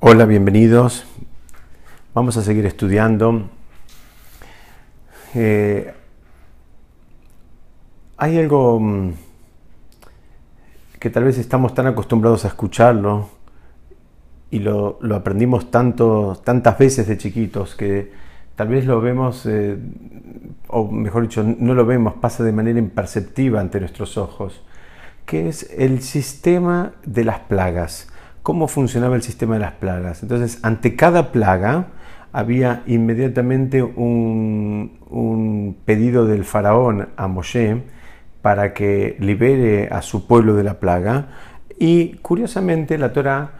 Hola, bienvenidos. Vamos a seguir estudiando. Eh, hay algo mm, que tal vez estamos tan acostumbrados a escucharlo y lo, aprendimos tanto, tantas veces de chiquitos que tal vez lo vemos, eh, o mejor dicho, no lo vemos, pasa de manera imperceptiva ante nuestros ojos, que es el sistema de las plagas cómo funcionaba el sistema de las plagas. Entonces, ante cada plaga había inmediatamente un, pedido del faraón a Moshe para que libere a su pueblo de la plaga. Y curiosamente la Torah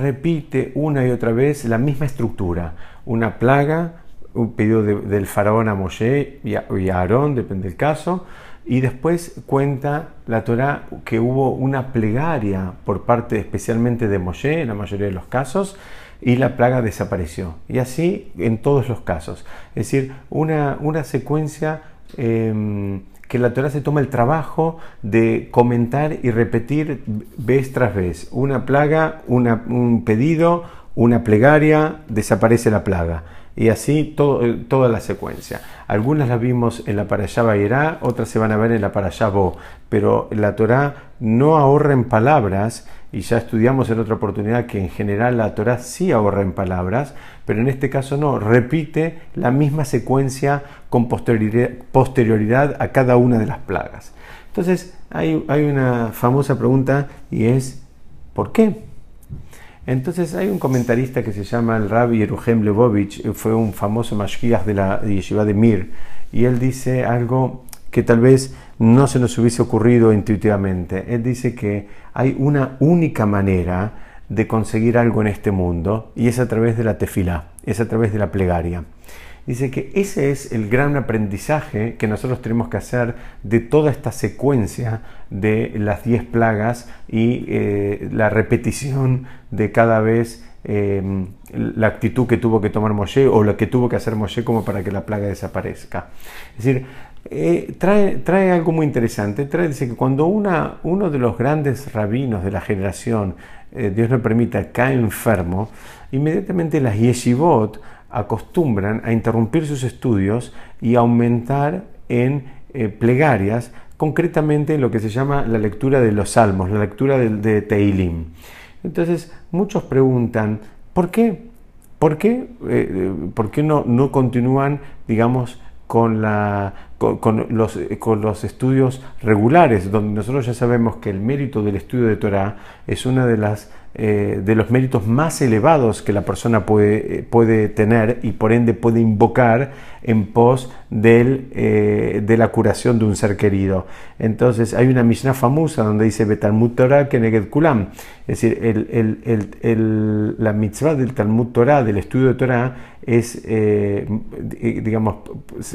repite una y otra vez la misma estructura. Una plaga, un pedido del faraón a Moshe y a, y Aarón, depende del caso, y después cuenta la Torá que hubo una plegaria por parte especialmente de Moshe, en la mayoría de los casos, y la plaga desapareció. Y así en todos los casos. Es decir, una, una secuencia em, que la Torah se toma el trabajo de comentar y repetir vez tras vez. Una plaga, un pedido, una plegaria, desaparece la plaga y así eh, toda la secuencia. Algunas las vimos en la Parashá Bayerá, otras se van a ver en la Parashá Bo, pero la Torá no ahorra en palabras, y ya estudiamos en otra oportunidad que en general la Torá sí ahorra en palabras, pero en este caso no, repite la misma secuencia con posterioridad, a cada una de las plagas. Entonces hay, hay una famosa pregunta y es, ¿por qué? Entonces hay un comentarista que se llama el Rabbi Yeruhem Lebovich, eh, fue un famoso mashgiach de la yeshiva de Mir, y él dice algo que tal vez no se nos hubiese ocurrido intuitivamente. Él dice que hay una única manera de conseguir algo en este mundo y es a través de la tefilá, es a través de la plegaria. Dice que ese es el gran aprendizaje que nosotros tenemos que hacer de toda esta secuencia de las 10 plagas y eh, la repetición de cada vez em, la actitud que tuvo que tomar Moshe o lo que tuvo que hacer Moshe como para que la plaga desaparezca. Es decir, eh, trae, trae, algo muy interesante. Trae, dice que cuando una, uno de los grandes rabinos de la generación, eh, Dios no permita, cae enfermo, inmediatamente las yeshivot acostumbran a interrumpir sus estudios y aumentar en eh, plegarias, concretamente lo que se llama la lectura de los salmos, la lectura de, Teilim. Entonces, muchos preguntan, ¿por qué? ¿Por qué, eh, ¿por qué no, no continúan, digamos, con, los, con, los, estudios regulares, donde nosotros ya sabemos que el mérito del estudio de Torah es una de las eh, de los méritos más elevados que la persona puede, eh, puede tener y por ende puede invocar en pos del, eh, de la curación de un ser querido. Entonces hay una Mishnah famosa donde dice Betalmud Torah Keneged Kulam, es decir, el, el, el, la mitzvah del Talmud Torah, del estudio de Torah, es, digamos,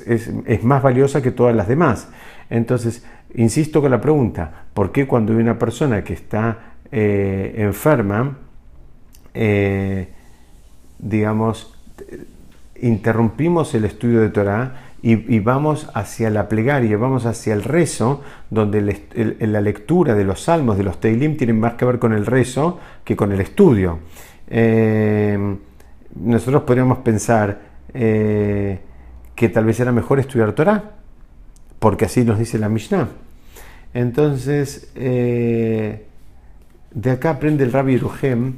es, es más valiosa que todas las demás. Entonces, insisto con la pregunta, ¿por qué cuando hay una persona que está eh, enferma, eh, digamos, interrumpimos el estudio de Torah y, vamos hacia la plegaria, vamos hacia el rezo, donde la lectura de los salmos, de los Teilim, tienen más que ver con el rezo que con el estudio. Eh, nosotros podríamos pensar que tal vez era mejor estudiar Torah, porque así nos dice la Mishnah. Entonces, de acá aprende el Rabbi Ruhem,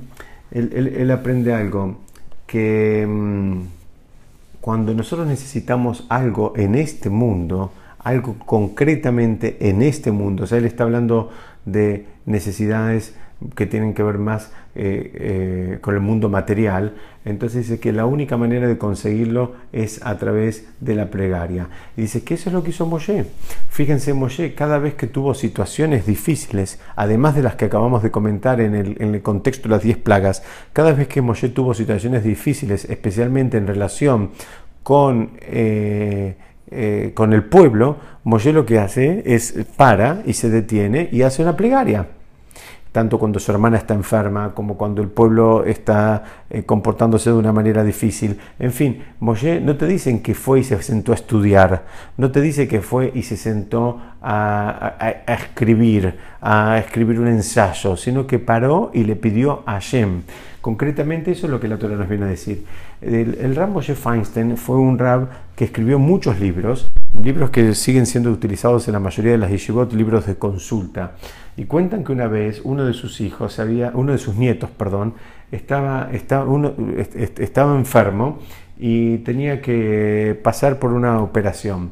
él, aprende algo, que mm, cuando nosotros necesitamos algo en este mundo, algo concretamente en este mundo, o sea, él está hablando de necesidades que tienen que ver más eh, eh, con el mundo material, entonces dice que la única manera de conseguirlo es a través de la plegaria. Y dice que eso es lo que hizo Moshe. Fíjense, Moshe, cada vez que tuvo situaciones difíciles, además de las que acabamos de comentar en el, contexto de las 10 plagas, cada vez que Moshe tuvo situaciones difíciles, especialmente en relación con... Eh, con el pueblo, Moshe lo que hace es para y se detiene y hace una plegaria. Tanto cuando su hermana está enferma como cuando el pueblo está eh, comportándose de una manera difícil. En fin, Moshe no te dicen que fue y se sentó a estudiar, no te dice que fue y se sentó a, escribir, a escribir un ensayo, sino que paró y le pidió a Hashem. Concretamente eso es lo que la Torah nos viene a decir. El, el Rab Moshe Feinstein fue un rab que escribió muchos libros, libros que siguen siendo utilizados en la mayoría de las yeshivot, libros de consulta. Y cuentan que una vez uno de sus hijos, había, uno de sus nietos, perdón, estaba, estaba, uno, estaba enfermo y tenía que pasar por una operación.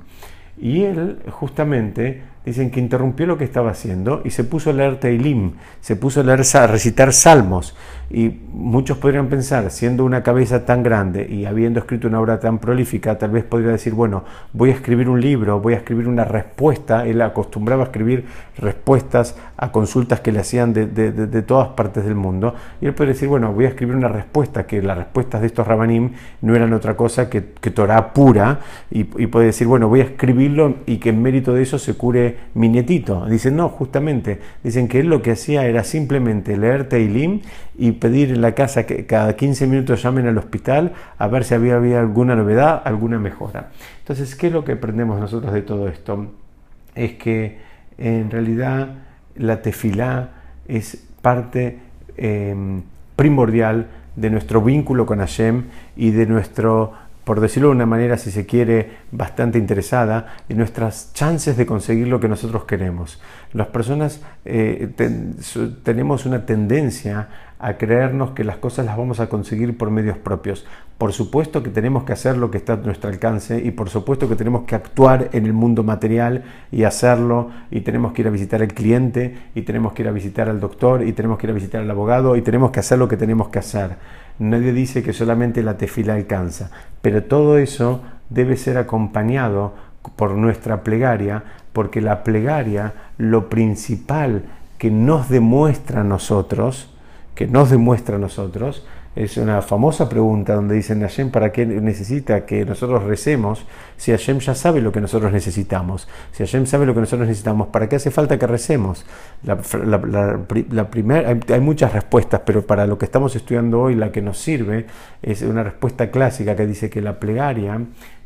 Y él justamente dicen que interrumpió lo que estaba haciendo y se puso a leer Teilim, se puso a, leer, a recitar salmos. Y muchos podrían pensar, siendo una cabeza tan grande y habiendo escrito una obra tan prolífica, tal vez podría decir, bueno, voy a escribir un libro, voy a escribir una respuesta. Él acostumbraba a escribir respuestas a consultas que le hacían de, todas partes del mundo. Y él podría decir, bueno, voy a escribir una respuesta, que las respuestas de estos rabanim no eran otra cosa que, que Torah pura. Y puede decir, bueno, voy a escribirlo y que en mérito de eso se cure mi nietito. Dicen, no, justamente, dicen que él lo que hacía era simplemente leer Teilim y pedir en la casa que cada 15 minutos llamen al hospital a ver si había, había alguna novedad, alguna mejora. Entonces, ¿qué es lo que aprendemos nosotros de todo esto? Es que en realidad la tefilá es parte em, primordial de nuestro vínculo con Hashem y de nuestro por decirlo de una manera, si se quiere, bastante interesada en nuestras chances de conseguir lo que nosotros queremos. Las personas eh, tenemos una tendencia a creernos que las cosas las vamos a conseguir por medios propios. Por supuesto que tenemos que hacer lo que está a nuestro alcance y por supuesto que tenemos que actuar en el mundo material y hacerlo y tenemos que ir a visitar al cliente y tenemos que ir a visitar al doctor y tenemos que ir a visitar al abogado y tenemos que hacer lo que tenemos que hacer. Nadie dice que solamente la tefila alcanza, pero todo eso debe ser acompañado por nuestra plegaria, porque la plegaria, lo principal que nos demuestra a nosotros, que nos demuestra a nosotros, es una famosa pregunta donde dicen Hashem, ¿para qué necesita que nosotros recemos si Hashem ya sabe lo que nosotros necesitamos? Si Hashem sabe lo que nosotros necesitamos, ¿para qué hace falta que recemos? La, hay, muchas respuestas, pero para lo que estamos estudiando hoy, la que nos sirve es una respuesta clásica que dice que la plegaria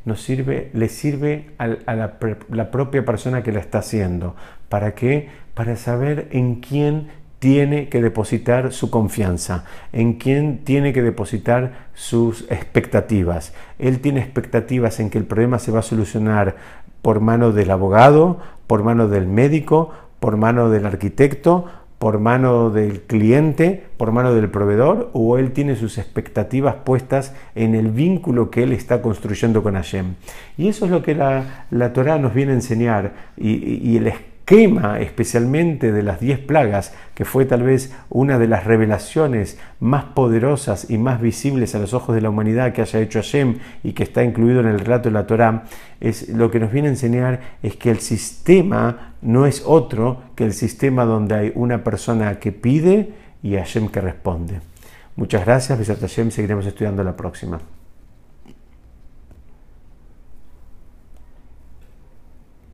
nos sirve, le sirve a, la, la propia persona que la está haciendo. ¿Para qué? Para saber en quién tiene que depositar su confianza, en quién tiene que depositar sus expectativas. Él tiene expectativas en que el problema se va a solucionar por mano del abogado, por mano del médico, por mano del arquitecto, por mano del cliente, por mano del proveedor, o él tiene sus expectativas puestas en el vínculo que él está construyendo con Hashem. Y eso es lo que la, la Torah nos viene a enseñar y, el quema especialmente de las diez plagas, que fue tal vez una de las revelaciones más poderosas y más visibles a los ojos de la humanidad que haya hecho Hashem y que está incluido en el relato de la Torá, es lo que nos viene a enseñar es que el sistema no es otro que el sistema donde hay una persona que pide y Hashem que responde. Muchas gracias, Besat Hashem, seguiremos estudiando la próxima.